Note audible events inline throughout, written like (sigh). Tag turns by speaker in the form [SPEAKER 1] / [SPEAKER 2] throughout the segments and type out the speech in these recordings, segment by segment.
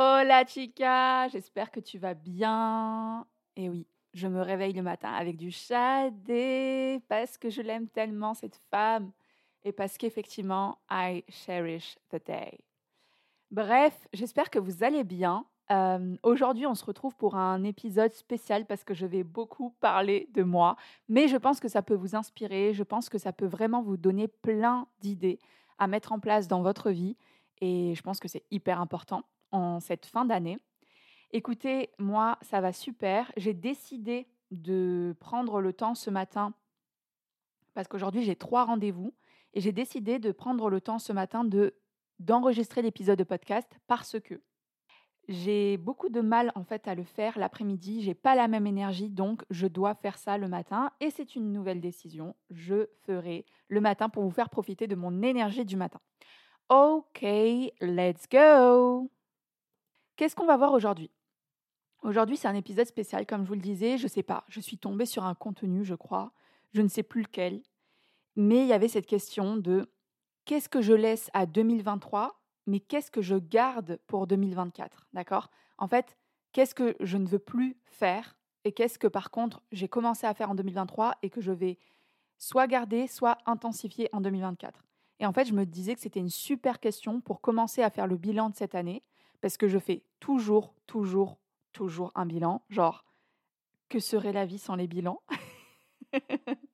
[SPEAKER 1] Hola chica, j'espère que tu vas bien. Et oui, je me réveille le matin avec du chadé parce que je l'aime tellement cette femme et parce qu'effectivement, I cherish the day. Bref, j'espère que vous allez bien. Euh, aujourd'hui, on se retrouve pour un épisode spécial parce que je vais beaucoup parler de moi, mais je pense que ça peut vous inspirer, je pense que ça peut vraiment vous donner plein d'idées à mettre en place dans votre vie et je pense que c'est hyper important en cette fin d'année. Écoutez, moi, ça va super. J'ai décidé de prendre le temps ce matin parce qu'aujourd'hui j'ai trois rendez-vous et j'ai décidé de prendre le temps ce matin de d'enregistrer l'épisode de podcast parce que j'ai beaucoup de mal en fait à le faire l'après-midi, j'ai pas la même énergie donc je dois faire ça le matin et c'est une nouvelle décision, je ferai le matin pour vous faire profiter de mon énergie du matin. OK, let's go. Qu'est-ce qu'on va voir aujourd'hui? Aujourd'hui, c'est un épisode spécial comme je vous le disais, je sais pas, je suis tombée sur un contenu, je crois, je ne sais plus lequel, mais il y avait cette question de qu'est-ce que je laisse à 2023 mais qu'est-ce que je garde pour 2024 D'accord? En fait, qu'est-ce que je ne veux plus faire et qu'est-ce que par contre j'ai commencé à faire en 2023 et que je vais soit garder, soit intensifier en 2024 Et en fait, je me disais que c'était une super question pour commencer à faire le bilan de cette année parce que je fais toujours, toujours, toujours un bilan. Genre, que serait la vie sans les bilans? (laughs)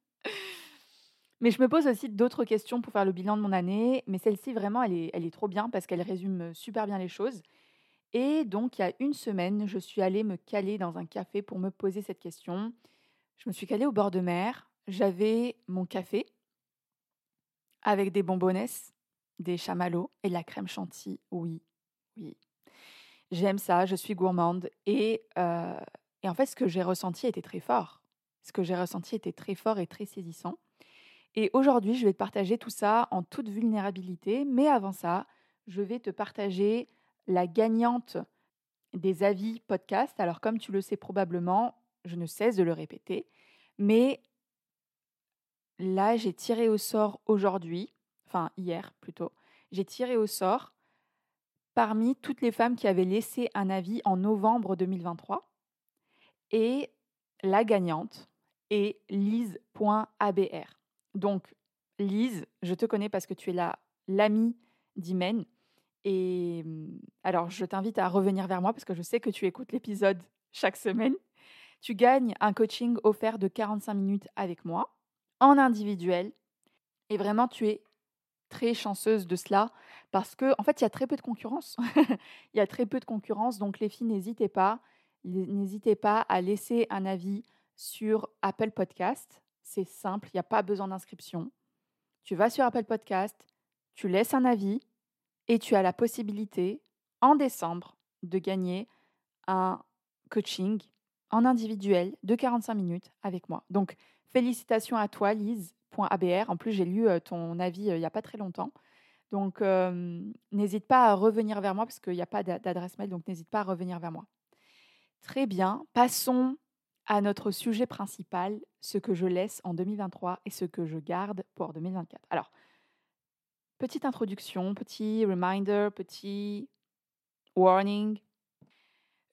[SPEAKER 1] Mais je me pose aussi d'autres questions pour faire le bilan de mon année, mais celle-ci vraiment, elle est, trop bien parce qu'elle résume super bien les choses. Et donc, il y a une semaine, je suis allée me caler dans un café pour me poser cette question. Je me suis calée au bord de mer, j'avais mon café avec des bonbonnesses, des chamallows et de la crème chantilly. Oui, oui. J'aime ça, je suis gourmande. Et, euh, et en fait, ce que j'ai ressenti était très fort. Ce que j'ai ressenti était très fort et très saisissant. Et aujourd'hui, je vais te partager tout ça en toute vulnérabilité. Mais avant ça, je vais te partager la gagnante des avis podcast. Alors, comme tu le sais probablement, je ne cesse de le répéter. Mais là, j'ai tiré au sort aujourd'hui, enfin hier plutôt, j'ai tiré au sort parmi toutes les femmes qui avaient laissé un avis en novembre 2023. Et la gagnante est lise.abr. Donc, Lise, je te connais parce que tu es la l'amie d'Imen. Et mmh, alors, je t'invite à revenir vers moi parce que je sais que tu écoutes l'épisode chaque semaine. Tu gagnes un coaching offert de 45 minutes avec moi, en individuel. Et vraiment, tu es très chanceuse de cela parce que, en fait, il y a très peu de concurrence. (laughs) il y a très peu de concurrence. Donc, les filles, n'hésitez pas. N'hésitez pas à laisser un avis sur Apple Podcast c'est simple, il n'y a pas besoin d'inscription. Tu vas sur Apple Podcast, tu laisses un avis et tu as la possibilité en décembre de gagner un coaching en individuel de 45 minutes avec moi. Donc, félicitations à toi, Lise.abr. En plus, j'ai lu ton avis il n'y a pas très longtemps. Donc, n'hésite pas à revenir vers moi parce qu'il n'y a pas d'adresse mail, donc n'hésite pas à revenir vers moi. Très bien, passons à notre sujet principal, ce que je laisse en 2023 et ce que je garde pour 2024. Alors, petite introduction, petit reminder, petit warning.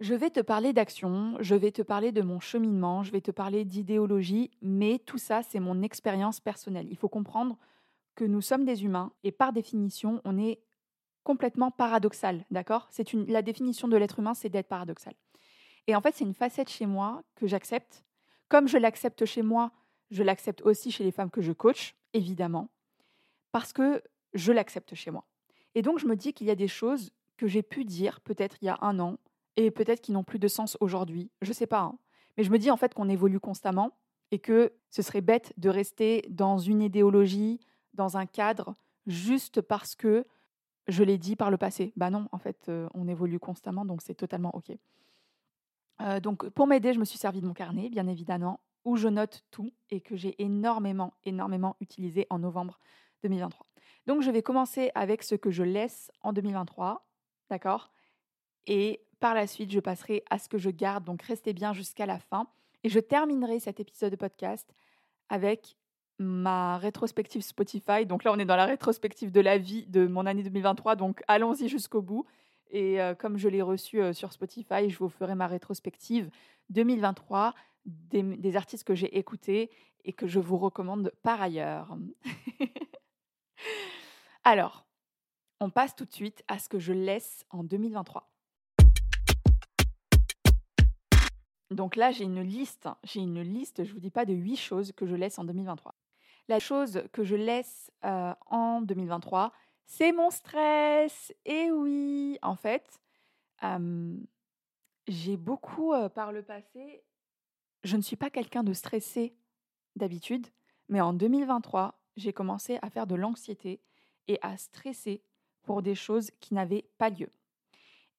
[SPEAKER 1] Je vais te parler d'action, je vais te parler de mon cheminement, je vais te parler d'idéologie, mais tout ça, c'est mon expérience personnelle. Il faut comprendre que nous sommes des humains et par définition, on est complètement paradoxal, d'accord? C'est la définition de l'être humain, c'est d'être paradoxal. Et en fait, c'est une facette chez moi que j'accepte. Comme je l'accepte chez moi, je l'accepte aussi chez les femmes que je coach, évidemment, parce que je l'accepte chez moi. Et donc, je me dis qu'il y a des choses que j'ai pu dire peut-être il y a un an et peut-être qui n'ont plus de sens aujourd'hui. Je ne sais pas. Hein. Mais je me dis en fait qu'on évolue constamment et que ce serait bête de rester dans une idéologie, dans un cadre juste parce que je l'ai dit par le passé. Bah non, en fait, euh, on évolue constamment, donc c'est totalement OK. Euh, donc pour m'aider, je me suis servi de mon carnet, bien évidemment, où je note tout et que j'ai énormément, énormément utilisé en novembre 2023. Donc je vais commencer avec ce que je laisse en 2023, d'accord? Et par la suite, je passerai à ce que je garde, donc restez bien jusqu'à la fin. Et je terminerai cet épisode de podcast avec ma rétrospective Spotify. Donc là, on est dans la rétrospective de la vie de mon année 2023, donc allons-y jusqu'au bout. Et euh, comme je l'ai reçu euh, sur Spotify, je vous ferai ma rétrospective 2023 des, des artistes que j'ai écoutés et que je vous recommande par ailleurs. (laughs) Alors, on passe tout de suite à ce que je laisse en 2023. Donc là, j'ai une liste, j'ai une liste, je ne vous dis pas de huit choses que je laisse en 2023. La chose que je laisse euh, en 2023, c'est mon stress. Et oui, en fait, j'ai beaucoup euh, par le passé, je ne suis pas quelqu'un de stressé d'habitude, mais en 2023, j'ai commencé à faire de l'anxiété et à stresser pour des choses qui n'avaient pas lieu.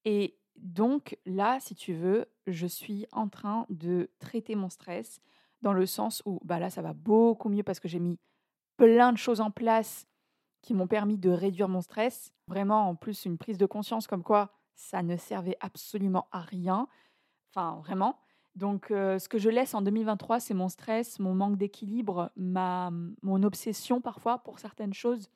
[SPEAKER 1] Et donc là, si tu veux, je suis en train de traiter mon stress dans le sens où bah là, ça va beaucoup mieux parce que j'ai mis plein de choses en place qui m'ont permis de réduire mon stress. Vraiment, en plus, une prise de conscience comme quoi ça ne servait absolument à rien. Enfin, vraiment. Donc, euh, ce que je laisse en 2023, c'est mon stress, mon manque d'équilibre, ma, mon obsession parfois pour certaines choses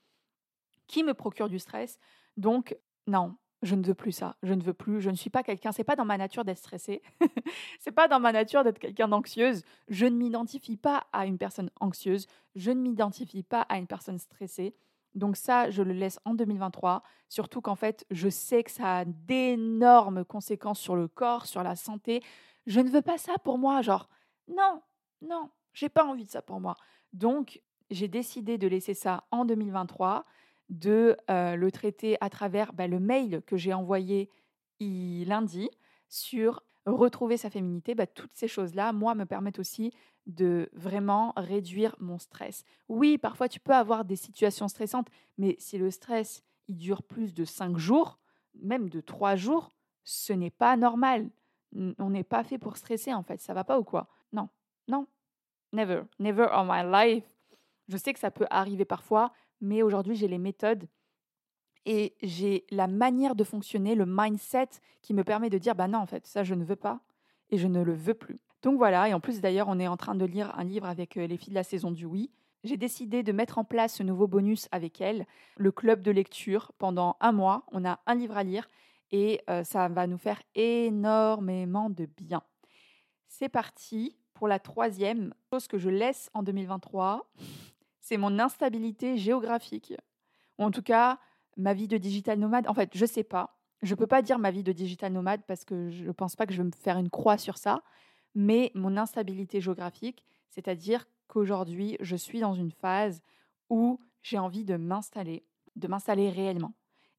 [SPEAKER 1] qui me procurent du stress. Donc, non, je ne veux plus ça. Je ne veux plus. Je ne suis pas quelqu'un. C'est pas dans ma nature d'être stressée. (laughs) c'est pas dans ma nature d'être quelqu'un d'anxieuse. Je ne m'identifie pas à une personne anxieuse. Je ne m'identifie pas à une personne stressée. Donc ça, je le laisse en 2023. Surtout qu'en fait, je sais que ça a d'énormes conséquences sur le corps, sur la santé. Je ne veux pas ça pour moi. Genre, non, non, j'ai pas envie de ça pour moi. Donc, j'ai décidé de laisser ça en 2023 de le traiter à travers bah, le mail que j'ai envoyé lundi sur retrouver sa féminité. Bah, toutes ces choses-là, moi, me permettent aussi de vraiment réduire mon stress. Oui, parfois tu peux avoir des situations stressantes, mais si le stress il dure plus de cinq jours, même de trois jours, ce n'est pas normal. On n'est pas fait pour stresser en fait. Ça va pas ou quoi? Non, non, never, never on my life. Je sais que ça peut arriver parfois, mais aujourd'hui j'ai les méthodes et j'ai la manière de fonctionner, le mindset qui me permet de dire bah non en fait ça je ne veux pas et je ne le veux plus. Donc voilà, et en plus d'ailleurs on est en train de lire un livre avec euh, les filles de la saison du oui. J'ai décidé de mettre en place ce nouveau bonus avec elles, le club de lecture. Pendant un mois, on a un livre à lire et euh, ça va nous faire énormément de bien. C'est parti pour la troisième chose que je laisse en 2023 c'est mon instabilité géographique. Ou en tout cas, ma vie de digital nomade. En fait, je ne sais pas. Je ne peux pas dire ma vie de digital nomade parce que je ne pense pas que je vais me faire une croix sur ça. Mais mon instabilité géographique, c'est-à-dire qu'aujourd'hui, je suis dans une phase où j'ai envie de m'installer, de m'installer réellement.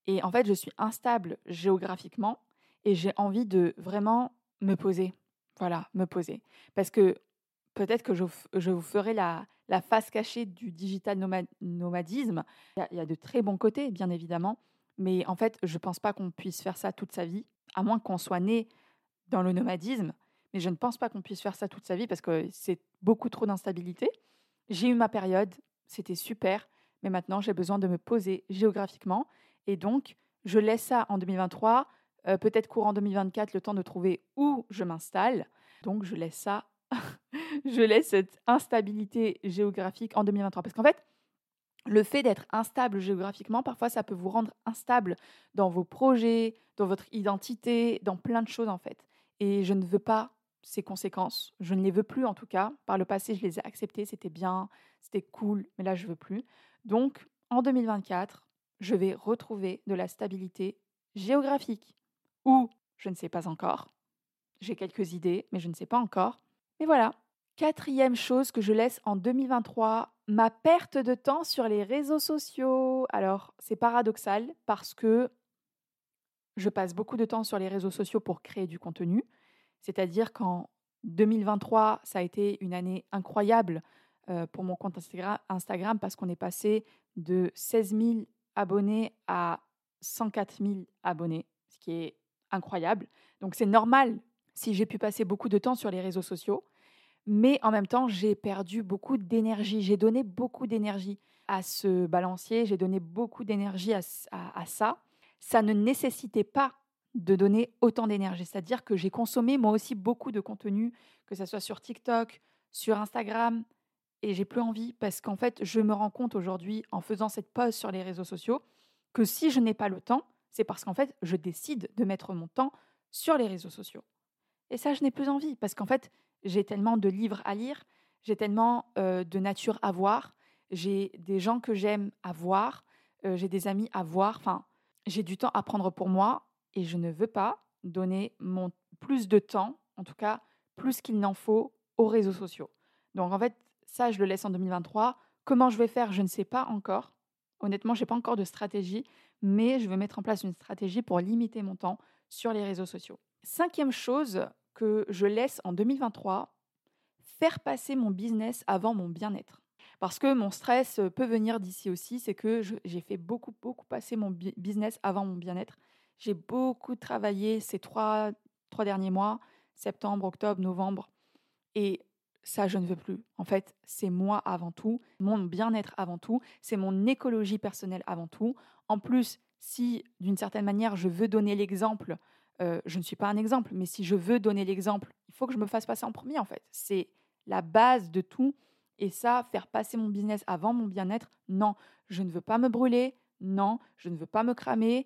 [SPEAKER 1] Et en fait, je suis instable géographiquement et j'ai envie de vraiment me poser. Voilà, me poser. Parce que peut-être que je, vous ferai la, la face cachée du digital nomadisme. Il y, a, de très bons côtés, bien évidemment, mais en fait, je ne pense pas qu'on puisse faire ça toute sa vie, à moins qu'on soit né dans le nomadisme. Mais je ne pense pas qu'on puisse faire ça toute sa vie parce que c'est beaucoup trop d'instabilité. J'ai eu ma période, c'était super, mais maintenant j'ai besoin de me poser géographiquement. Et donc, je laisse ça en 2023, euh, peut-être courant 2024, le temps de trouver où je m'installe. Donc, je laisse ça (laughs) je laisse cette instabilité géographique en 2023. Parce qu'en fait, le fait d'être instable géographiquement, parfois, ça peut vous rendre instable dans vos projets, dans votre identité, dans plein de choses, en fait. Et je ne veux pas ces conséquences. Je ne les veux plus, en tout cas. Par le passé, je les ai acceptées, c'était bien, c'était cool, mais là, je veux plus. Donc, en 2024, je vais retrouver de la stabilité géographique. Ou, je ne sais pas encore. J'ai quelques idées, mais je ne sais pas encore. Mais voilà. Quatrième chose que je laisse en 2023, ma perte de temps sur les réseaux sociaux. Alors, c'est paradoxal parce que je passe beaucoup de temps sur les réseaux sociaux pour créer du contenu. C'est-à-dire qu'en 2023, ça a été une année incroyable euh, pour mon compte Instagram parce qu'on est passé de 16 000 abonnés à 104 000 abonnés, ce qui est incroyable. Donc c'est normal si j'ai pu passer beaucoup de temps sur les réseaux sociaux, mais en même temps, j'ai perdu beaucoup d'énergie, j'ai donné beaucoup d'énergie à ce balancier, j'ai donné beaucoup d'énergie à, ça. Ça ne nécessitait pas de donner autant d'énergie, c'est-à-dire que j'ai consommé moi aussi beaucoup de contenu, que ce soit sur TikTok, sur Instagram, et j'ai plus envie parce qu'en fait, je me rends compte aujourd'hui, en faisant cette pause sur les réseaux sociaux, que si je n'ai pas le temps, c'est parce qu'en fait, je décide de mettre mon temps sur les réseaux sociaux. Et ça, je n'ai plus envie parce qu'en fait, j'ai tellement de livres à lire, j'ai tellement de nature à voir, j'ai des gens que j'aime à voir, j'ai des amis à voir. Enfin, j'ai du temps à prendre pour moi et je ne veux pas donner mon plus de temps, en tout cas plus qu'il n'en faut, aux réseaux sociaux. Donc en fait, ça, je le laisse en 2023. Comment je vais faire, je ne sais pas encore. Honnêtement, je n'ai pas encore de stratégie, mais je vais mettre en place une stratégie pour limiter mon temps sur les réseaux sociaux. Cinquième chose que je laisse en 2023, faire passer mon business avant mon bien-être. Parce que mon stress peut venir d'ici aussi, c'est que j'ai fait beaucoup, beaucoup passer mon business avant mon bien-être. J'ai beaucoup travaillé ces trois, trois derniers mois, septembre, octobre, novembre. Et ça, je ne veux plus. En fait, c'est moi avant tout, mon bien-être avant tout, c'est mon écologie personnelle avant tout. En plus, si d'une certaine manière, je veux donner l'exemple, euh, je ne suis pas un exemple, mais si je veux donner l'exemple, il faut que je me fasse passer en premier, en fait. C'est la base de tout. Et ça, faire passer mon business avant mon bien-être, non, je ne veux pas me brûler, non, je ne veux pas me cramer,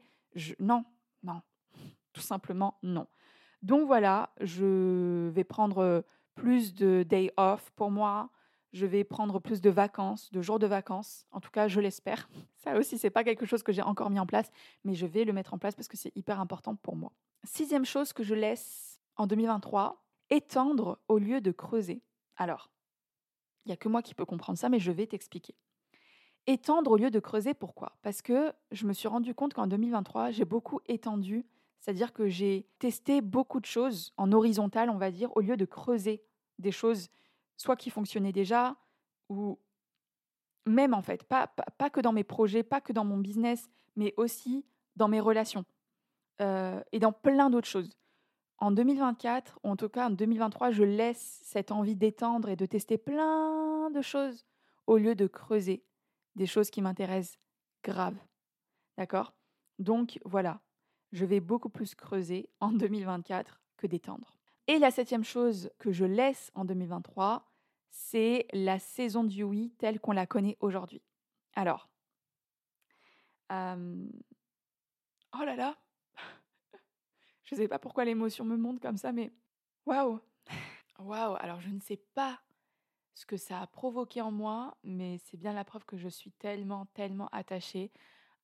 [SPEAKER 1] non, non, (laughs) tout simplement non. Donc voilà, je vais prendre plus de day off pour moi. Je vais prendre plus de vacances, de jours de vacances. En tout cas, je l'espère. (laughs) Ça aussi, c'est pas quelque chose que j'ai encore mis en place, mais je vais le mettre en place parce que c'est hyper important pour moi. Sixième chose que je laisse en 2023, étendre au lieu de creuser. Alors, il n'y a que moi qui peux comprendre ça, mais je vais t'expliquer. Étendre au lieu de creuser, pourquoi? Parce que je me suis rendu compte qu'en 2023, j'ai beaucoup étendu c'est-à-dire que j'ai testé beaucoup de choses en horizontal, on va dire, au lieu de creuser des choses, soit qui fonctionnaient déjà, ou même en fait, pas, pas, que dans mes projets, pas que dans mon business, mais aussi dans mes relations euh, et dans plein d'autres choses. En 2024, ou en tout cas en 2023, je laisse cette envie d'étendre et de tester plein de choses au lieu de creuser des choses qui m'intéressent grave. D'accord? Donc voilà, je vais beaucoup plus creuser en 2024 que d'étendre. Et la septième chose que je laisse en 2023, c'est la saison du oui telle qu'on la connaît aujourd'hui. Alors, euh, oh là là, (laughs) je ne sais pas pourquoi l'émotion me monte comme ça, mais waouh, waouh. Alors je ne sais pas ce que ça a provoqué en moi, mais c'est bien la preuve que je suis tellement, tellement attachée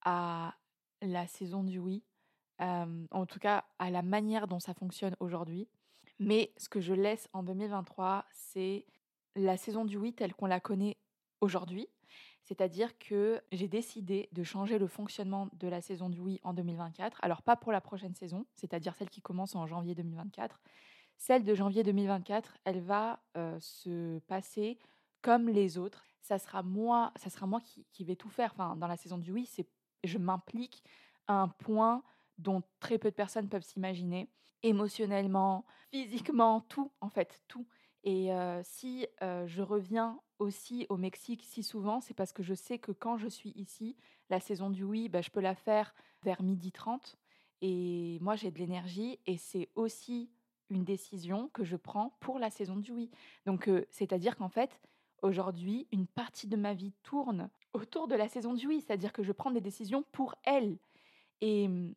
[SPEAKER 1] à la saison du oui en tout cas à la manière dont ça fonctionne aujourd'hui. Mais ce que je laisse en 2023, c'est la saison du oui telle qu'on la connaît aujourd'hui. C'est-à-dire que j'ai décidé de changer le fonctionnement de la saison du oui en 2024. Alors pas pour la prochaine saison, c'est-à-dire celle qui commence en janvier 2024. Celle de janvier 2024, elle va se passer comme les autres. Ça sera moi, ça sera moi qui, qui vais tout faire. Enfin, dans la saison du oui, c'est je m'implique à un point dont très peu de personnes peuvent s'imaginer, émotionnellement, physiquement, tout, en fait, tout. Et si je reviens aussi au Mexique si souvent, c'est parce que je sais que quand je suis ici, la saison du oui, bah, je peux la faire vers midi 30. Et moi, j'ai de l'énergie et c'est aussi une décision que je prends pour la saison du oui. Donc, c'est-à-dire qu'en fait, aujourd'hui, une partie de ma vie tourne autour de la saison du oui, c'est-à-dire que je prends des décisions pour elle. Et mmh,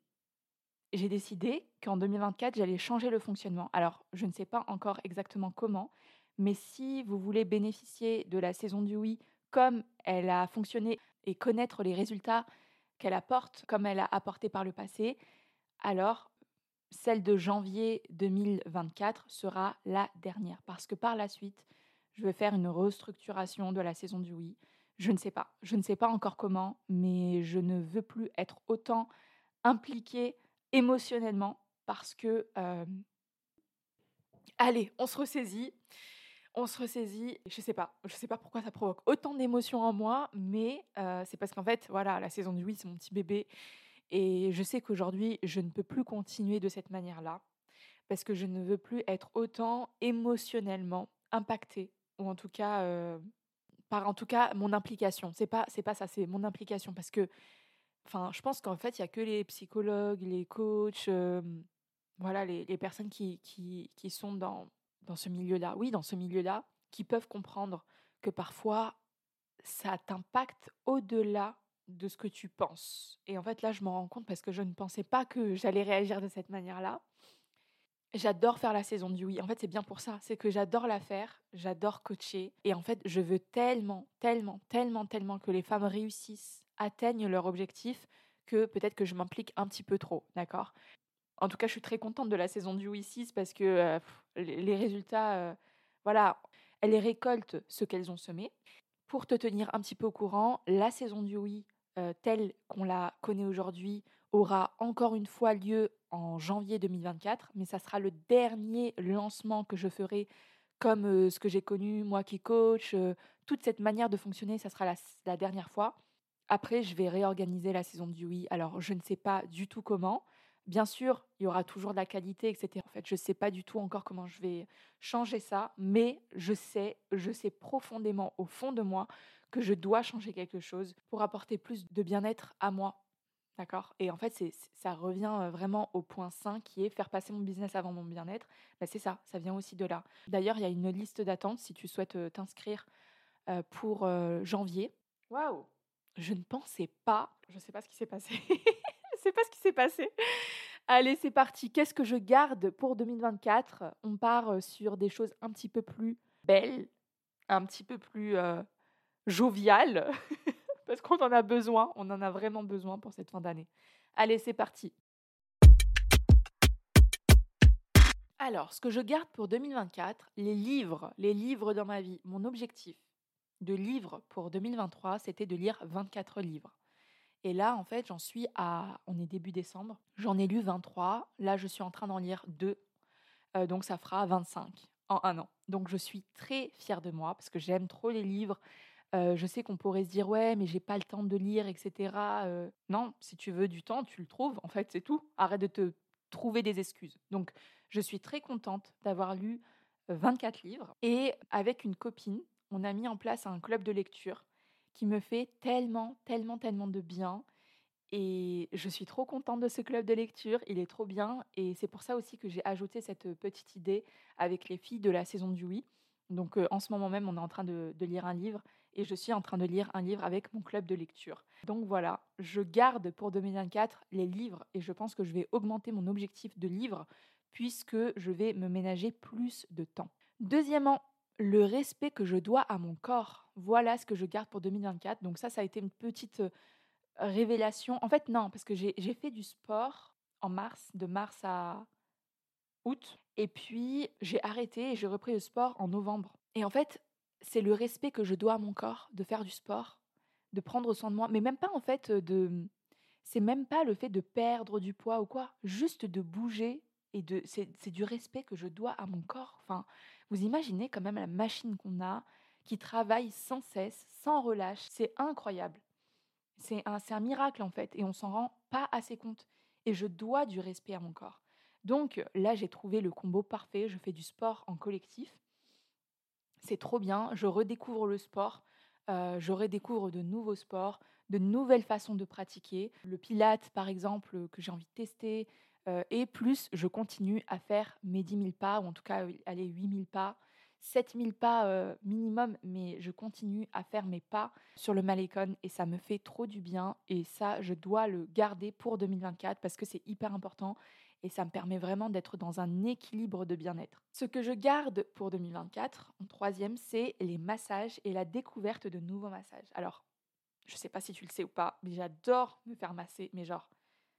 [SPEAKER 1] j'ai décidé qu'en 2024, j'allais changer le fonctionnement. Alors, je ne sais pas encore exactement comment, mais si vous voulez bénéficier de la saison du oui comme elle a fonctionné et connaître les résultats qu'elle apporte, comme elle a apporté par le passé, alors celle de janvier 2024 sera la dernière. Parce que par la suite, je vais faire une restructuration de la saison du oui. Je ne sais pas. Je ne sais pas encore comment, mais je ne veux plus être autant impliquée émotionnellement parce que, allez, on se ressaisit, on se ressaisit. Je sais pas, je sais pas pourquoi ça provoque autant d'émotions en moi, mais c'est parce qu'en fait, voilà, la saison du oui, c'est mon petit bébé. Et je sais qu'aujourd'hui, je ne peux plus continuer de cette manière-là, parce que je ne veux plus être autant émotionnellement impactée, ou en tout cas, par en tout cas mon implication. C'est pas, c'est pas ça, c'est mon implication, parce que, enfin, je pense qu'en fait, il y a que les psychologues, les coachs, voilà, les, les personnes qui, qui, qui sont dans dans ce milieu-là, oui, dans ce milieu-là, qui peuvent comprendre que parfois, ça t'impacte au-delà de ce que tu penses. Et en fait, là, je m'en rends compte parce que je ne pensais pas que j'allais réagir de cette manière-là. J'adore faire la saison du oui. En fait, c'est bien pour ça. C'est que j'adore la faire, j'adore coacher. Et en fait, je veux tellement, tellement, tellement, tellement que les femmes réussissent, atteignent leur objectif, que peut-être que je m'implique un petit peu trop, d'accord? En tout cas, je suis très contente de la saison du 6 parce que euh, les résultats, euh, voilà, elles récoltent ce qu'elles ont semé. Pour te tenir un petit peu au courant, la saison du oui, euh, telle qu'on la connaît aujourd'hui, aura encore une fois lieu en janvier 2024, mais ça sera le dernier lancement que je ferai comme ce que j'ai connu, moi qui coach, toute cette manière de fonctionner, ça sera la, dernière fois. Après, je vais réorganiser la saison du oui. Alors, je ne sais pas du tout comment. Bien sûr, il y aura toujours de la qualité, etc. En fait, je ne sais pas du tout encore comment je vais changer ça, mais je sais, je sais profondément au fond de moi que je dois changer quelque chose pour apporter plus de bien-être à moi. D'accord? Et en fait, c'est, ça revient vraiment au point 5 qui est faire passer mon business avant mon bien-être. Bah, c'est ça, ça vient aussi de là. D'ailleurs, il y a une liste d'attente si tu souhaites t'inscrire pour janvier. Waouh Je ne pensais pas, je ne sais pas ce qui s'est passé. (laughs) sais pas ce qui s'est passé. Allez, c'est parti. Qu'est-ce que je garde pour 2024 On part sur des choses un petit peu plus belles, un petit peu plus joviales, (laughs) parce qu'on en a besoin, on en a vraiment besoin pour cette fin d'année. Allez, c'est parti. Alors, ce que je garde pour 2024, les livres, les livres dans ma vie. Mon objectif de livre pour 2023, c'était de lire 24 livres. Et là, en fait, j'en suis à. On est début décembre. J'en ai lu 23. Là, je suis en train d'en lire 2. Euh, donc, ça fera 25 en un an. Donc, je suis très fière de moi parce que j'aime trop les livres. Euh, je sais qu'on pourrait se dire, ouais, mais j'ai pas le temps de lire, etc. Euh, non, si tu veux du temps, tu le trouves. En fait, c'est tout. Arrête de te trouver des excuses. Donc, je suis très contente d'avoir lu 24 livres. Et avec une copine, on a mis en place un club de lecture qui me fait tellement, tellement, tellement de bien. Et je suis trop contente de ce club de lecture, il est trop bien. Et c'est pour ça aussi que j'ai ajouté cette petite idée avec les filles de la saison du oui. Donc en ce moment même, on est en train de, lire un livre et je suis en train de lire un livre avec mon club de lecture. Donc voilà, je garde pour 2024 les livres et je pense que je vais augmenter mon objectif de livres puisque je vais me ménager plus de temps. Deuxièmement, le respect que je dois à mon corps. Voilà ce que je garde pour 2024. Donc ça, ça a été une petite révélation. En fait, non, parce que j'ai fait du sport en mars, de mars à août. Et puis, j'ai arrêté et j'ai repris le sport en novembre. Et en fait, c'est le respect que je dois à mon corps de faire du sport, de prendre soin de moi. Mais même pas, en fait, de... C'est même pas le fait de perdre du poids ou quoi. Juste de bouger et de... C'est du respect que je dois à mon corps. Enfin, vous imaginez quand même la machine qu'on a qui travaille sans cesse, sans relâche. C'est incroyable. C'est un, un miracle en fait et on s'en rend pas assez compte. Et je dois du respect à mon corps. Donc là, j'ai trouvé le combo parfait. Je fais du sport en collectif. C'est trop bien. Je redécouvre le sport. Euh, je redécouvre de nouveaux sports, de nouvelles façons de pratiquer. Le pilate, par exemple, que j'ai envie de tester. Euh, et plus, je continue à faire mes 10 000 pas, ou en tout cas, aller 8 000 pas, 7 000 pas euh, minimum, mais je continue à faire mes pas sur le Malécon et ça me fait trop du bien. Et ça, je dois le garder pour 2024 parce que c'est hyper important et ça me permet vraiment d'être dans un équilibre de bien-être. Ce que je garde pour 2024, en troisième, c'est les massages et la découverte de nouveaux massages. Alors, je sais pas si tu le sais ou pas, mais j'adore me faire masser, mais genre,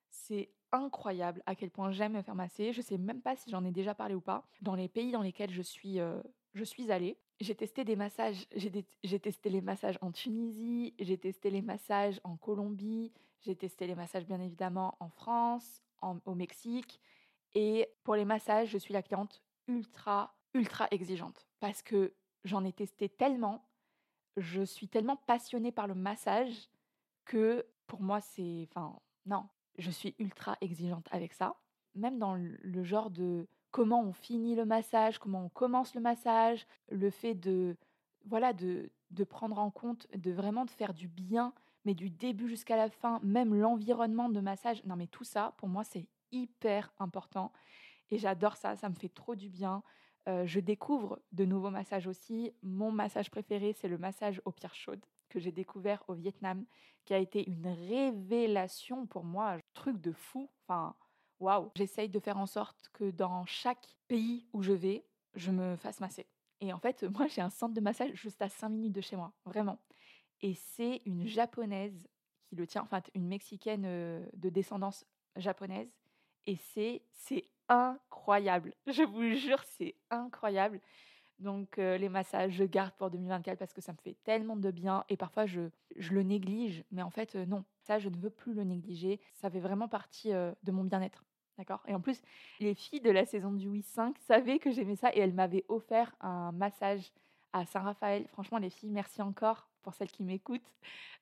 [SPEAKER 1] c'est incroyable à quel point j'aime me faire masser. Je sais même pas si j'en ai déjà parlé ou pas. Dans les pays dans lesquels je suis, euh, je suis allée, j'ai testé des massages. J'ai testé les massages en Tunisie, j'ai testé les massages en Colombie, j'ai testé les massages bien évidemment en France, au Mexique. Et pour les massages, je suis la cliente ultra, ultra exigeante. Parce que j'en ai testé tellement, je suis tellement passionnée par le massage que pour moi, c'est. Enfin, non, je suis ultra exigeante avec ça. Même dans le genre de comment on finit le massage, comment on commence le massage, le fait de voilà de, de prendre en compte, de vraiment de faire du bien, mais du début jusqu'à la fin, même l'environnement de massage. Non mais tout ça, pour moi, c'est hyper important et j'adore ça, ça me fait trop du bien. Euh, je découvre de nouveaux massages aussi. Mon massage préféré, c'est le massage aux pierres chaudes que j'ai découvert au Vietnam, qui a été une révélation pour moi, truc de fou. Enfin, waouh. J'essaye de faire en sorte que dans chaque pays où je vais, je me fasse masser. Et en fait, moi, j'ai un centre de massage juste à 5 minutes de chez moi, vraiment. Et c'est une japonaise qui le tient, enfin, une mexicaine euh, de descendance japonaise. Et c'est, c'est incroyable. (laughs) Je vous jure, c'est incroyable. Donc euh, les massages, je garde pour 2024 parce que ça me fait tellement de bien et parfois je, je le néglige, mais en fait euh, non, ça je ne veux plus le négliger, ça fait vraiment partie de mon bien-être. D'accord? Et en plus, les filles de la saison du Oui 5 savaient que j'aimais ça et elles m'avaient offert un massage à Saint-Raphaël. Franchement, les filles, merci encore pour celles qui m'écoutent.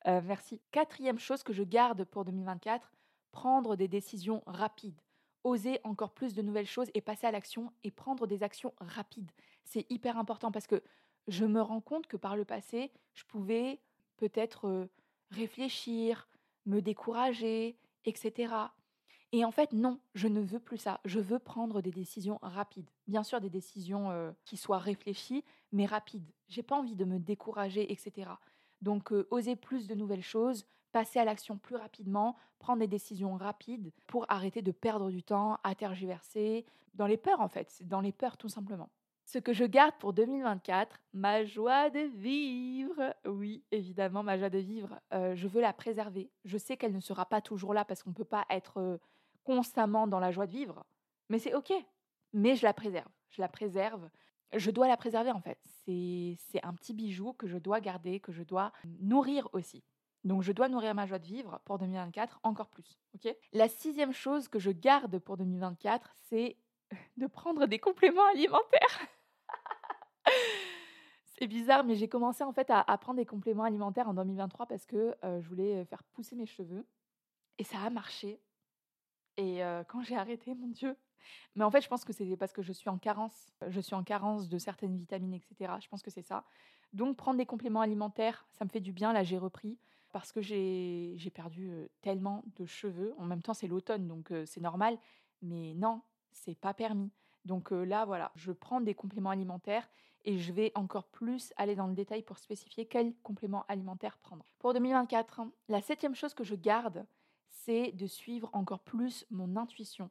[SPEAKER 1] Euh, merci. Quatrième chose que je garde pour 2024, prendre des décisions rapides. Oser encore plus de nouvelles choses et passer à l'action et prendre des actions rapides. C'est hyper important parce que je me rends compte que par le passé, je pouvais peut-être euh, réfléchir, me décourager, etc. Et en fait, non, je ne veux plus ça. Je veux prendre des décisions rapides. Bien sûr, des décisions euh, qui soient réfléchies, mais rapides. J'ai pas envie de me décourager, etc. Donc, euh, oser plus de nouvelles choses, passer à l'action plus rapidement, prendre des décisions rapides pour arrêter de perdre du temps à tergiverser. Dans les peurs, en fait. Dans les peurs, tout simplement. Ce que je garde pour 2024, ma joie de vivre. Oui, évidemment, ma joie de vivre, euh, je veux la préserver. Je sais qu'elle ne sera pas toujours là parce qu'on ne peut pas être constamment dans la joie de vivre, mais c'est OK. Mais je la préserve. Je la préserve. Je dois la préserver en fait. C'est un petit bijou que je dois garder, que je dois nourrir aussi. Donc je dois nourrir ma joie de vivre pour 2024 encore plus. la sixième chose que je garde pour 2024, c'est (laughs) de prendre des compléments alimentaires. C'est bizarre, mais j'ai commencé en fait à, prendre des compléments alimentaires en 2023 parce que euh, je voulais faire pousser mes cheveux. Et ça a marché. Et quand j'ai arrêté, mon Dieu. Mais en fait, je pense que c'est parce que je suis en carence. Je suis en carence de certaines vitamines, etc. Je pense que c'est ça. Donc, prendre des compléments alimentaires, ça me fait du bien. Là, j'ai repris parce que j'ai perdu tellement de cheveux. En même temps, c'est l'automne, donc c'est normal. Mais non, c'est pas permis. Donc là, voilà, je prends des compléments alimentaires et je vais encore plus aller dans le détail pour spécifier quels compléments alimentaires prendre. Pour 2024, hein, la septième chose que je garde, c'est de suivre encore plus mon intuition,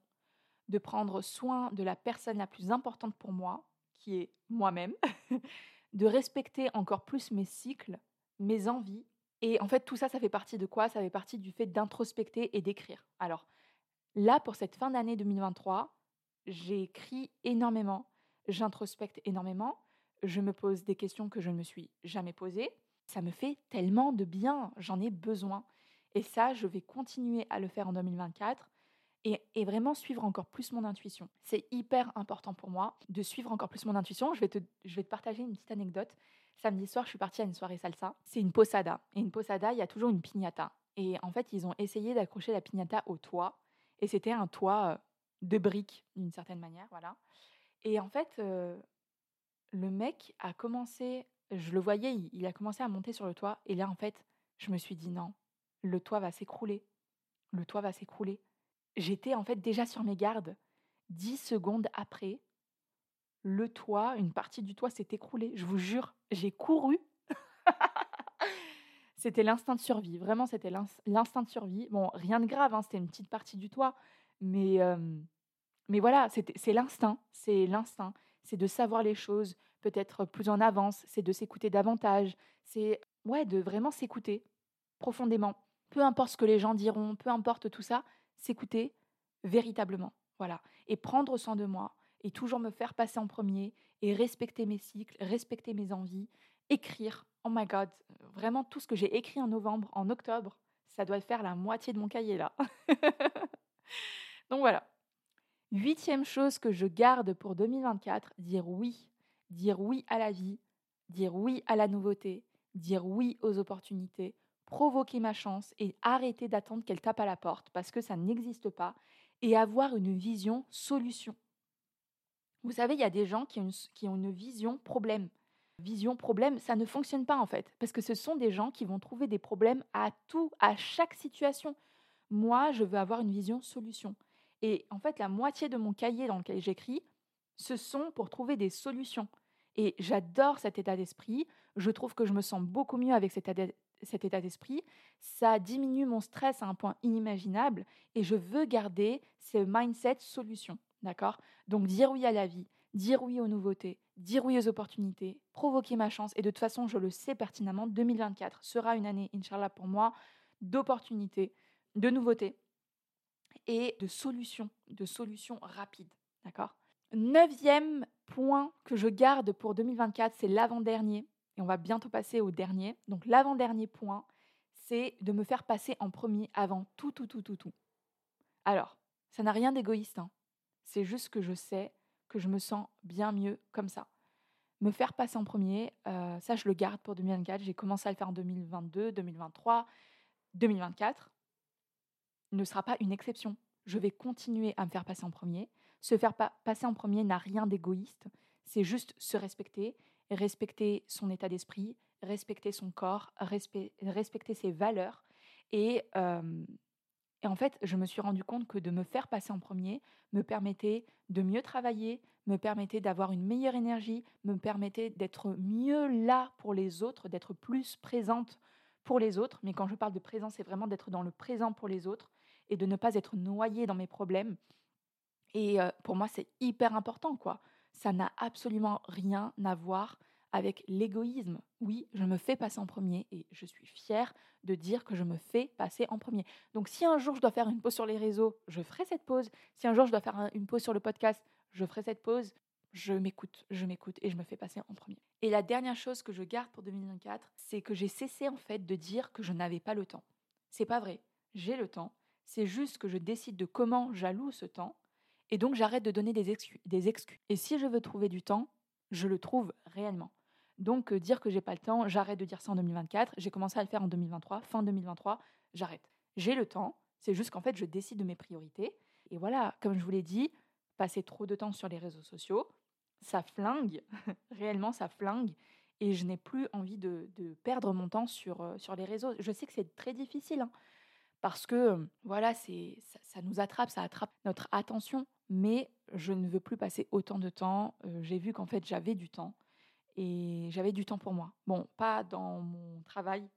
[SPEAKER 1] de prendre soin de la personne la plus importante pour moi, qui est moi-même, (laughs) de respecter encore plus mes cycles, mes envies. Et en fait, tout ça, ça fait partie de quoi? Ça fait partie du fait d'introspecter et d'écrire. Alors, là, pour cette fin d'année 2023, j'écris énormément, j'introspecte énormément, je me pose des questions que je ne me suis jamais posées. Ça me fait tellement de bien, j'en ai besoin. Et ça, je vais continuer à le faire en 2024 et, vraiment suivre encore plus mon intuition. C'est hyper important pour moi de suivre encore plus mon intuition. Je vais, te, partager une petite anecdote. Samedi soir, je suis partie à une soirée salsa. C'est une posada. Et une posada, il y a toujours une piñata. Et en fait, ils ont essayé d'accrocher la piñata au toit. Et c'était un toit euh, de briques, d'une certaine manière. voilà. Et en fait, euh, le mec a commencé, je le voyais, il a commencé à monter sur le toit. Et là, en fait, je me suis dit non, le toit va s'écrouler. Le toit va s'écrouler. J'étais en fait déjà sur mes gardes. Dix secondes après, le toit, une partie du toit s'est écroulée. Je vous jure, j'ai couru. (laughs) c'était l'instinct de survie. Vraiment, c'était l'instinct de survie. Bon, rien de grave, hein, c'était une petite partie du toit. Mais, mais voilà, c'est l'instinct. C'est l'instinct. C'est de savoir les choses peut-être plus en avance. C'est de s'écouter davantage. C'est ouais, de vraiment s'écouter profondément peu importe ce que les gens diront, peu importe tout ça, s'écouter véritablement. Voilà. Et prendre soin de moi et toujours me faire passer en premier et respecter mes cycles, respecter mes envies, écrire. Oh my god, vraiment tout ce que j'ai écrit en novembre, en octobre, ça doit faire la moitié de mon cahier là. (laughs) Donc voilà. Huitième chose que je garde pour 2024, dire oui. Dire oui à la vie, dire oui à la nouveauté, dire oui aux opportunités, provoquer ma chance et arrêter d'attendre qu'elle tape à la porte parce que ça n'existe pas et avoir une vision solution. Vous savez, il y a des gens qui ont, une, vision problème. Vision problème, ça ne fonctionne pas en fait, parce que ce sont des gens qui vont trouver des problèmes à tout, à chaque situation. Moi, je veux avoir une vision solution. Et en fait, la moitié de mon cahier dans lequel j'écris, ce sont pour trouver des solutions. Et j'adore cet état d'esprit. Je trouve que je me sens beaucoup mieux avec cet état d'esprit. Ça diminue mon stress à un point inimaginable et je veux garder ce mindset solution. D'accord? Donc dire oui à la vie, dire oui aux nouveautés, dire oui aux opportunités, provoquer ma chance. Et de toute façon, je le sais pertinemment, 2024 sera une année, Inch'Allah, pour moi, d'opportunités, de nouveautés et de solutions, de solutions rapides. D'accord? Neuvième point que je garde pour 2024, c'est l'avant-dernier. Et on va bientôt passer au dernier. Donc l'avant-dernier point, c'est de me faire passer en premier avant tout, tout, tout, tout, tout. Alors, ça n'a rien d'égoïste. Hein. C'est juste que je sais que je me sens bien mieux comme ça. Me faire passer en premier, euh, ça je le garde pour 2024. J'ai commencé à le faire en 2022, 2023, 2024 ne sera pas une exception. Je vais continuer à me faire passer en premier. Se faire passer en premier n'a rien d'égoïste. C'est juste se respecter, respecter son état d'esprit, respecter son corps, respecter ses valeurs. Et, et en fait, je me suis rendu compte que de me faire passer en premier me permettait de mieux travailler, me permettait d'avoir une meilleure énergie, me permettait d'être mieux là pour les autres, d'être plus présente pour les autres. Mais quand je parle de présence, c'est vraiment d'être dans le présent pour les autres et de ne pas être noyé dans mes problèmes. Et pour moi, c'est hyper important, quoi. Ça n'a absolument rien à voir avec l'égoïsme. Oui, je me fais passer en premier et je suis fière de dire que je me fais passer en premier. Donc si un jour je dois faire une pause sur les réseaux, je ferai cette pause. Si un jour je dois faire une pause sur le podcast, je ferai cette pause. Je m'écoute, je m'écoute et je me fais passer en premier. Et la dernière chose que je garde pour 2024, c'est que j'ai cessé en fait de dire que je n'avais pas le temps. C'est pas vrai. J'ai le temps, c'est juste que je décide de comment j'alloue ce temps et donc j'arrête de donner des, excuses. Et si je veux trouver du temps, je le trouve réellement. Donc euh, dire que j'ai pas le temps, j'arrête de dire ça en 2024. J'ai commencé à le faire en 2023, fin 2023, j'arrête. J'ai le temps, c'est juste qu'en fait je décide de mes priorités. Et voilà, comme je vous l'ai dit, passer trop de temps sur les réseaux sociaux, ça flingue, (laughs) réellement ça flingue. Et je n'ai plus envie de, perdre mon temps sur, euh, sur les réseaux. Je sais que c'est très difficile, hein, parce que voilà, c'est ça, nous attrape, ça attrape notre attention. Mais je ne veux plus passer autant de temps. j'ai vu qu'en fait j'avais du temps et j'avais du temps pour moi. Bon, pas dans mon travail,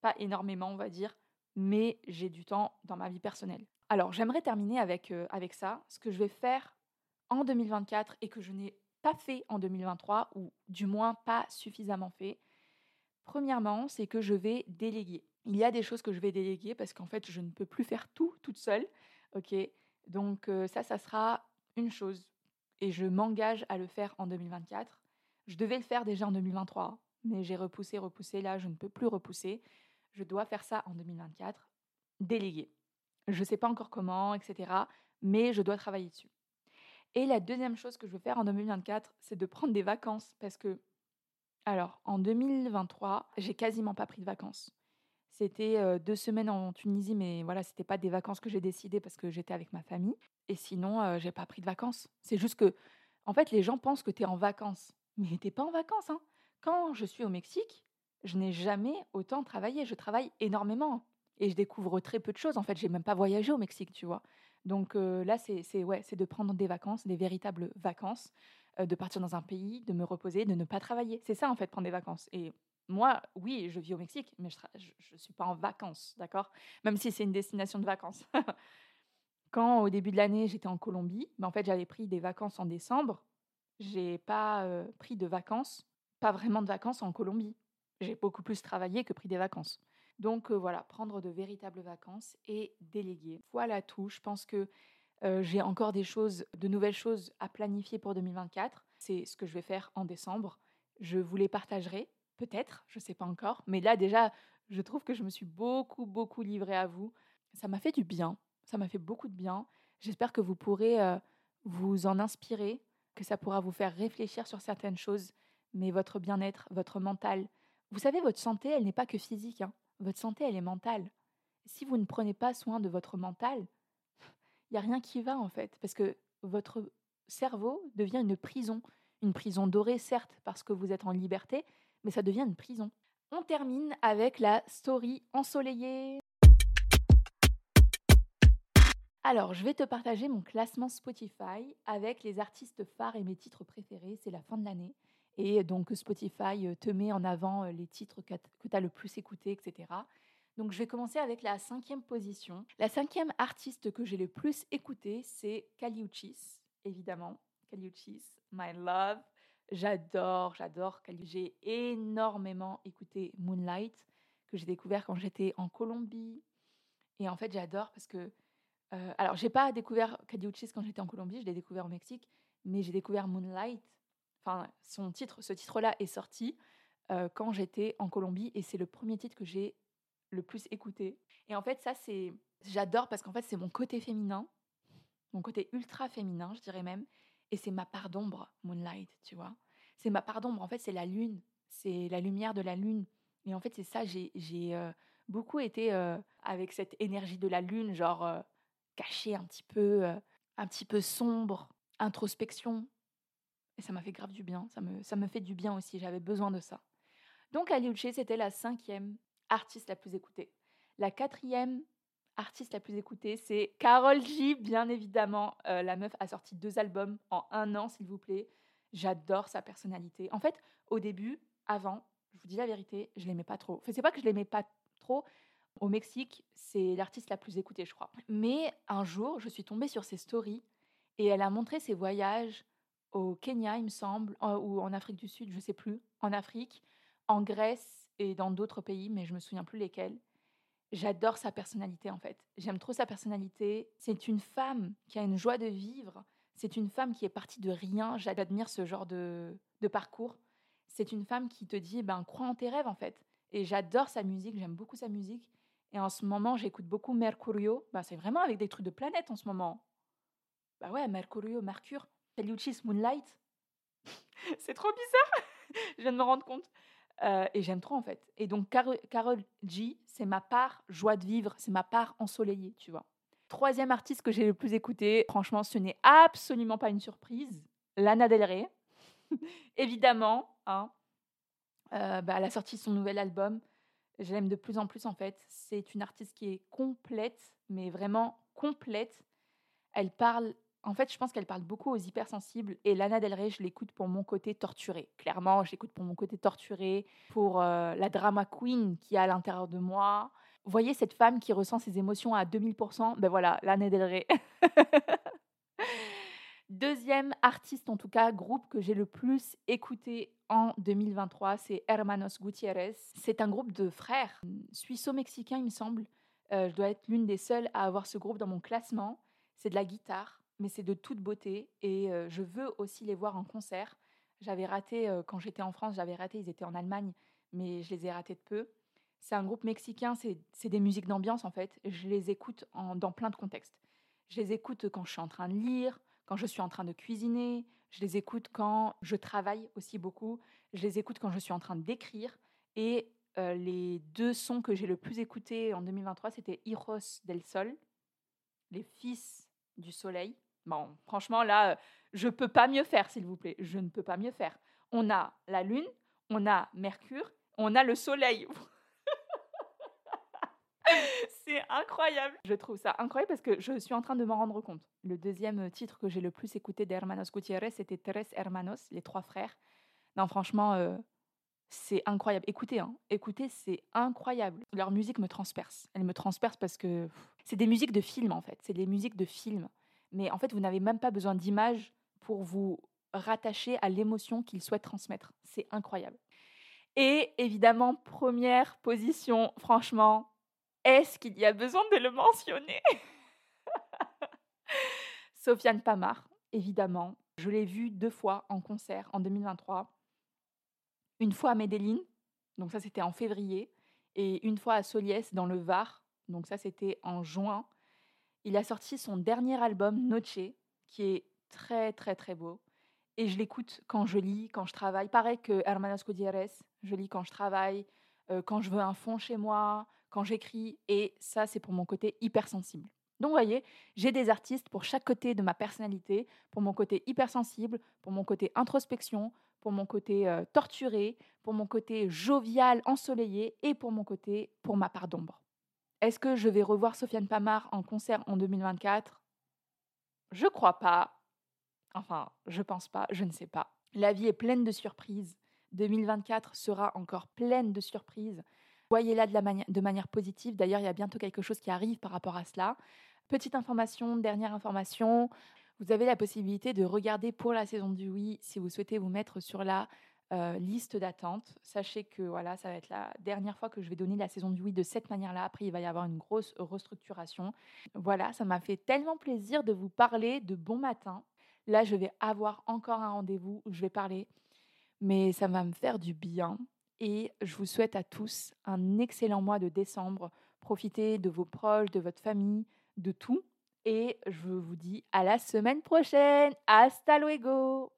[SPEAKER 1] pas énormément on va dire, mais j'ai du temps dans ma vie personnelle. Alors j'aimerais terminer avec, avec ça, ce que je vais faire en 2024 et que je n'ai pas fait en 2023 ou du moins pas suffisamment fait. Premièrement, c'est que je vais déléguer il y a des choses que je vais déléguer parce qu'en fait, je ne peux plus faire tout toute seule. Ok, donc ça, ça sera une chose et je m'engage à le faire en 2024. Je devais le faire déjà en 2023, mais j'ai repoussé, repoussé. Là, je ne peux plus repousser. Je dois faire ça en 2024. Déléguer. Je ne sais pas encore comment, etc. Mais je dois travailler dessus. Et la deuxième chose que je veux faire en 2024, c'est de prendre des vacances parce que, alors, en 2023, j'ai quasiment pas pris de vacances. C'était deux semaines en Tunisie, mais voilà, c'était pas des vacances que j'ai décidées parce que j'étais avec ma famille. Et sinon, j'ai pas pris de vacances. C'est juste que, en fait, les gens pensent que tu es en vacances. (laughs) Mais t'es pas en vacances. Hein. Quand je suis au Mexique, je n'ai jamais autant travaillé. Je travaille énormément. Et je découvre très peu de choses. En fait, j'ai même pas voyagé au Mexique, tu vois. Donc là, c'est ouais, de prendre des vacances, des véritables vacances, de partir dans un pays, de me reposer, de ne pas travailler. C'est ça, en fait, prendre des vacances. Et moi, oui, je vis au Mexique, mais je ne suis pas en vacances, d'accord? Même si c'est une destination de vacances. (laughs) Quand au début de l'année, j'étais en Colombie, mais en fait, j'avais pris des vacances en décembre. J'ai pas pris de vacances, pas vraiment de vacances en Colombie. J'ai beaucoup plus travaillé que pris des vacances. Donc voilà, prendre de véritables vacances et déléguer. Voilà tout. Je pense que j'ai encore des choses, de nouvelles choses à planifier pour 2024. C'est ce que je vais faire en décembre. Je vous les partagerai Peut-être, je ne sais pas encore. Mais là, déjà, je trouve que je me suis beaucoup, beaucoup livrée à vous. Ça m'a fait du bien. Ça m'a fait beaucoup de bien. J'espère que vous pourrez euh, vous en inspirer, que ça pourra vous faire réfléchir sur certaines choses. mais votre bien-être, votre mental. Vous savez, votre santé, elle n'est pas que physique. Hein. Votre santé, elle est mentale. Si vous ne prenez pas soin de votre mental, il n'y a rien qui va en fait, parce que votre cerveau devient une prison. Une prison dorée, certes, parce que vous êtes en liberté, mais ça devient une prison. On termine avec la story ensoleillée. Alors, je vais te partager mon classement Spotify avec les artistes phares et mes titres préférés. C'est la fin de l'année. Et donc, Spotify euh, te met en avant euh, les titres que tu as le plus écoutés, etc. Donc, je vais commencer avec la cinquième position. La cinquième artiste que j'ai le plus écouté, c'est Kaliuchis, évidemment. Kaliuchis, My Love. J'adore, j'adore. J'ai énormément écouté Moonlight, que j'ai découvert quand j'étais en Colombie. Et en fait, j'adore parce que. Euh, alors, j'ai pas découvert Kaliuchis quand j'étais en Colombie, je l'ai découvert au Mexique, mais j'ai découvert Moonlight. Enfin, son titre, ce titre-là est sorti euh, quand j'étais en Colombie et c'est le premier titre que j'ai le plus écouté. Et en fait, ça, c'est. J'adore parce qu'en fait, c'est mon côté féminin, mon côté ultra féminin, je dirais même. Et c'est ma part d'ombre, Moonlight, tu vois. C'est ma part d'ombre. En fait, c'est la lune. C'est la lumière de la lune. Et en fait, c'est ça. J'ai euh, beaucoup été euh, avec cette énergie de la lune, genre euh, cachée un petit peu, un petit peu sombre, introspection. Et ça m'a fait grave du bien. Ça me, fait du bien aussi. J'avais besoin de ça. Donc, Aliuche, c'était la cinquième artiste la plus écoutée. La quatrième artiste la plus écoutée, c'est Carol G, bien évidemment. Euh, la meuf a sorti deux albums en un an, s'il vous plaît. J'adore sa personnalité. En fait, au début, avant, je vous dis la vérité, je l'aimais pas trop. Enfin, c'est pas que je l'aimais pas trop. Au Mexique, c'est l'artiste la plus écoutée, je crois. Mais un jour, je suis tombée sur ses stories et elle a montré ses voyages au Kenya, il me semble, ou en Afrique du Sud, je sais plus, en Afrique, en Grèce et dans d'autres pays, mais je me souviens plus lesquels. J'adore sa personnalité en fait. J'aime trop sa personnalité. C'est une femme qui a une joie de vivre. C'est une femme qui est partie de rien. J'admire ce genre de, parcours. C'est une femme qui te dit, ben, crois en tes rêves en fait. Et j'adore sa musique, j'aime beaucoup sa musique. Et en ce moment, j'écoute beaucoup Mercurio. Ben, c'est vraiment avec des trucs de planète en ce moment. Bah ouais, Mercurio, Mercure. Caliuchis Moonlight. (laughs) c'est trop bizarre. (laughs) Je viens de me rendre compte. Euh, et j'aime trop en fait. Et donc Carol, G, c'est ma part joie de vivre, c'est ma part ensoleillée, tu vois. Troisième artiste que j'ai le plus écouté, franchement, ce n'est absolument pas une surprise, Lana Del Rey. (laughs) Évidemment, hein. Euh, bah, elle a sorti son nouvel album. Je l'aime de plus en plus en fait. C'est une artiste qui est complète, mais vraiment complète. Elle parle en fait, je pense qu'elle parle beaucoup aux hypersensibles et Lana Del Rey, je l'écoute pour mon côté torturé. Clairement, je l'écoute pour mon côté torturé, pour euh, la drama queen qui est à l'intérieur de moi. Vous voyez cette femme qui ressent ses émotions à 2000%, ben voilà, Lana Del Rey. (laughs) Deuxième artiste, en tout cas, groupe que j'ai le plus écouté en 2023, c'est Hermanos Gutiérrez. C'est un groupe de frères suisso-mexicains, il me semble. Euh, je dois être l'une des seules à avoir ce groupe dans mon classement. C'est de la guitare mais c'est de toute beauté et je veux aussi les voir en concert. J'avais raté, quand j'étais en France, j'avais raté, ils étaient en Allemagne, mais je les ai ratés de peu. C'est un groupe mexicain, c'est des musiques d'ambiance en fait. Je les écoute en, dans plein de contextes. Je les écoute quand je suis en train de lire, quand je suis en train de cuisiner, je les écoute quand je travaille aussi beaucoup, je les écoute quand je suis en train d'écrire. Et les deux sons que j'ai le plus écoutés en 2023, c'était Hijos del Sol, les fils du soleil, Bon, franchement, là, euh, je ne peux pas mieux faire, s'il vous plaît. Je ne peux pas mieux faire. On a la Lune, on a Mercure, on a le Soleil. (laughs) C'est incroyable. Je trouve ça incroyable parce que je suis en train de m'en rendre compte. Le deuxième titre que j'ai le plus écouté d'Hermanos Gutiérrez, c'était Tres Hermanos, les trois frères. Non, franchement, euh, c'est incroyable. Écoutez, hein, écoutez, c'est incroyable. Leur musique me transperce. Elle me transperce parce que c'est des musiques de film, en fait. C'est des musiques de film mais en fait, vous n'avez même pas besoin d'images pour vous rattacher à l'émotion qu'ils souhaitent transmettre. C'est incroyable. Et évidemment, première position, franchement, est-ce qu'il y a besoin de le mentionner? (laughs) Sofiane Pamar, évidemment. Je l'ai vue deux fois en concert en 2023. Une fois à Medellin, donc ça c'était en février, et une fois à Soliès dans le Var, donc ça c'était en juin il a sorti son dernier album, Noche, qui est très très très beau. et je l'écoute quand je lis, quand je travaille. Pareil que Hermanos Gutiérrez, je lis quand je travaille, euh, quand je veux un fond chez moi, quand j'écris. Et ça, c'est pour mon côté hypersensible. Donc, vous voyez, j'ai des artistes pour chaque côté de ma personnalité, pour mon côté hypersensible, pour mon côté introspection, pour mon côté euh, torturé, pour mon côté jovial, ensoleillé et pour mon côté, pour ma part d'ombre. Est-ce que je vais revoir Sofiane Pamar en concert en 2024 Je crois pas. Enfin, je pense pas, je ne sais pas. La vie est pleine de surprises. 2024 sera encore pleine de surprises. Voyez-la de, manière positive. D'ailleurs, il y a bientôt quelque chose qui arrive par rapport à cela. Petite information, dernière information. Vous avez la possibilité de regarder pour la saison du oui si vous souhaitez vous mettre sur la euh, liste d'attente. Sachez que voilà, ça va être la dernière fois que je vais donner la saison du oui de cette manière-là. Après, il va y avoir une grosse restructuration. Voilà, ça m'a fait tellement plaisir de vous parler de bon matin. Là, je vais avoir encore un rendez-vous où je vais parler, mais ça va me faire du bien. Et je vous souhaite à tous un excellent mois de décembre. Profitez de vos proches, de votre famille, de tout. Et je vous dis à la semaine prochaine. Hasta luego